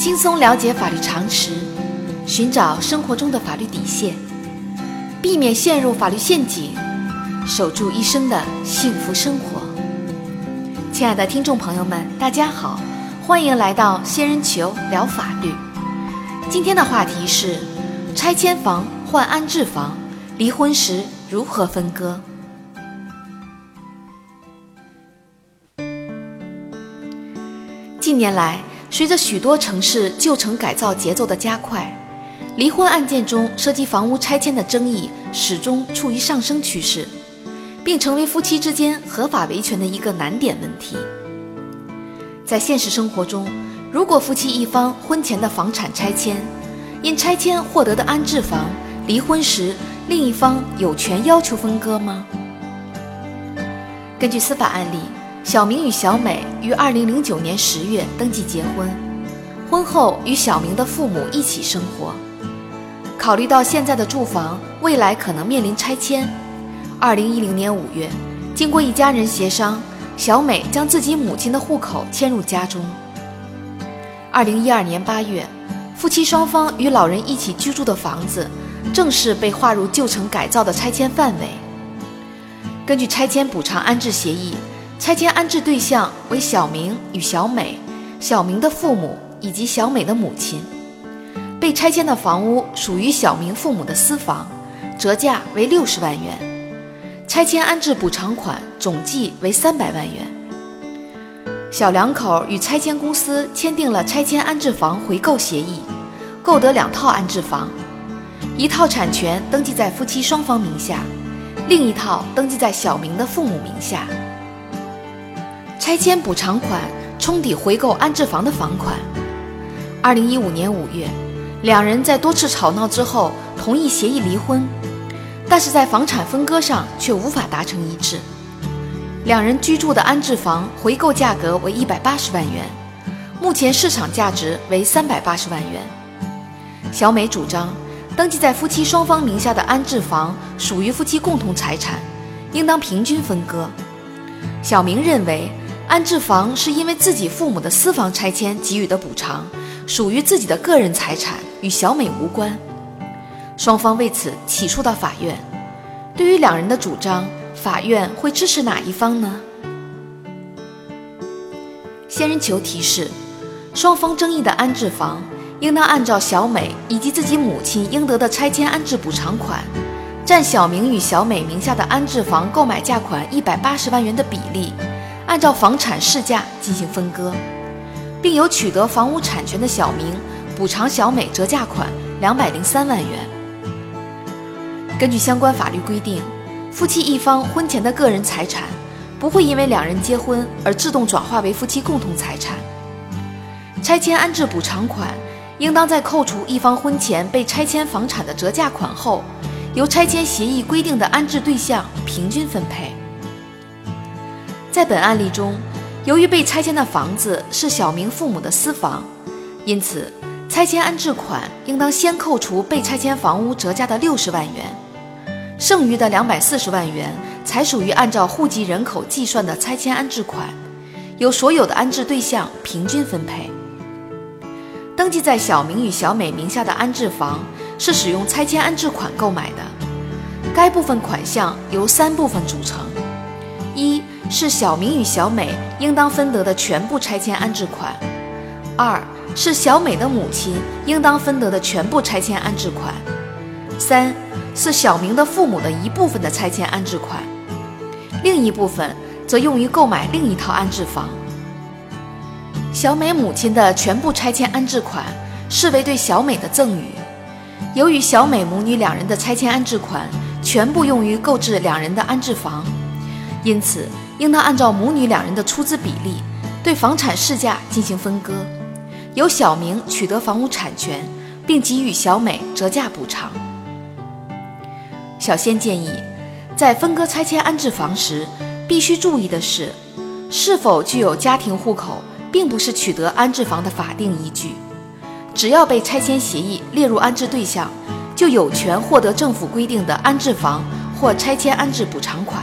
轻松了解法律常识，寻找生活中的法律底线，避免陷入法律陷阱，守住一生的幸福生活。亲爱的听众朋友们，大家好，欢迎来到仙人球聊法律。今天的话题是：拆迁房换安置房，离婚时如何分割？近年来，随着许多城市旧城改造节奏的加快，离婚案件中涉及房屋拆迁的争议始终处于上升趋势，并成为夫妻之间合法维权的一个难点问题。在现实生活中，如果夫妻一方婚前的房产拆迁，因拆迁获得的安置房，离婚时另一方有权要求分割吗？根据司法案例。小明与小美于二零零九年十月登记结婚，婚后与小明的父母一起生活。考虑到现在的住房未来可能面临拆迁，二零一零年五月，经过一家人协商，小美将自己母亲的户口迁入家中。二零一二年八月，夫妻双方与老人一起居住的房子正式被划入旧城改造的拆迁范围。根据拆迁补偿安置协议。拆迁安置对象为小明与小美、小明的父母以及小美的母亲。被拆迁的房屋属于小明父母的私房，折价为六十万元。拆迁安置补偿款总计为三百万元。小两口与拆迁公司签订了拆迁安置房回购协议，购得两套安置房，一套产权登记在夫妻双方名下，另一套登记在小明的父母名下。拆迁补偿款冲抵回购安置房的房款。二零一五年五月，两人在多次吵闹之后同意协议离婚，但是在房产分割上却无法达成一致。两人居住的安置房回购价格为一百八十万元，目前市场价值为三百八十万元。小美主张，登记在夫妻双方名下的安置房属于夫妻共同财产，应当平均分割。小明认为。安置房是因为自己父母的私房拆迁给予的补偿，属于自己的个人财产，与小美无关。双方为此起诉到法院。对于两人的主张，法院会支持哪一方呢？仙人球提示：双方争议的安置房，应当按照小美以及自己母亲应得的拆迁安置补偿款，占小明与小美名下的安置房购买价款一百八十万元的比例。按照房产市价进行分割，并由取得房屋产权的小明补偿小美折价款两百零三万元。根据相关法律规定，夫妻一方婚前的个人财产不会因为两人结婚而自动转化为夫妻共同财产。拆迁安置补偿款应当在扣除一方婚前被拆迁房产的折价款后，由拆迁协议规定的安置对象平均分配。在本案例中，由于被拆迁的房子是小明父母的私房，因此拆迁安置款应当先扣除被拆迁房屋折价的六十万元，剩余的两百四十万元才属于按照户籍人口计算的拆迁安置款，由所有的安置对象平均分配。登记在小明与小美名下的安置房是使用拆迁安置款购买的，该部分款项由三部分组成：一。是小明与小美应当分得的全部拆迁安置款，二是小美的母亲应当分得的全部拆迁安置款，三是小明的父母的一部分的拆迁安置款，另一部分则用于购买另一套安置房。小美母亲的全部拆迁安置款视为对小美的赠与，由于小美母女两人的拆迁安置款全部用于购置两人的安置房，因此。应当按照母女两人的出资比例，对房产市价进行分割，由小明取得房屋产权，并给予小美折价补偿。小仙建议，在分割拆迁安置房时，必须注意的是，是否具有家庭户口，并不是取得安置房的法定依据。只要被拆迁协议列入安置对象，就有权获得政府规定的安置房或拆迁安置补偿款。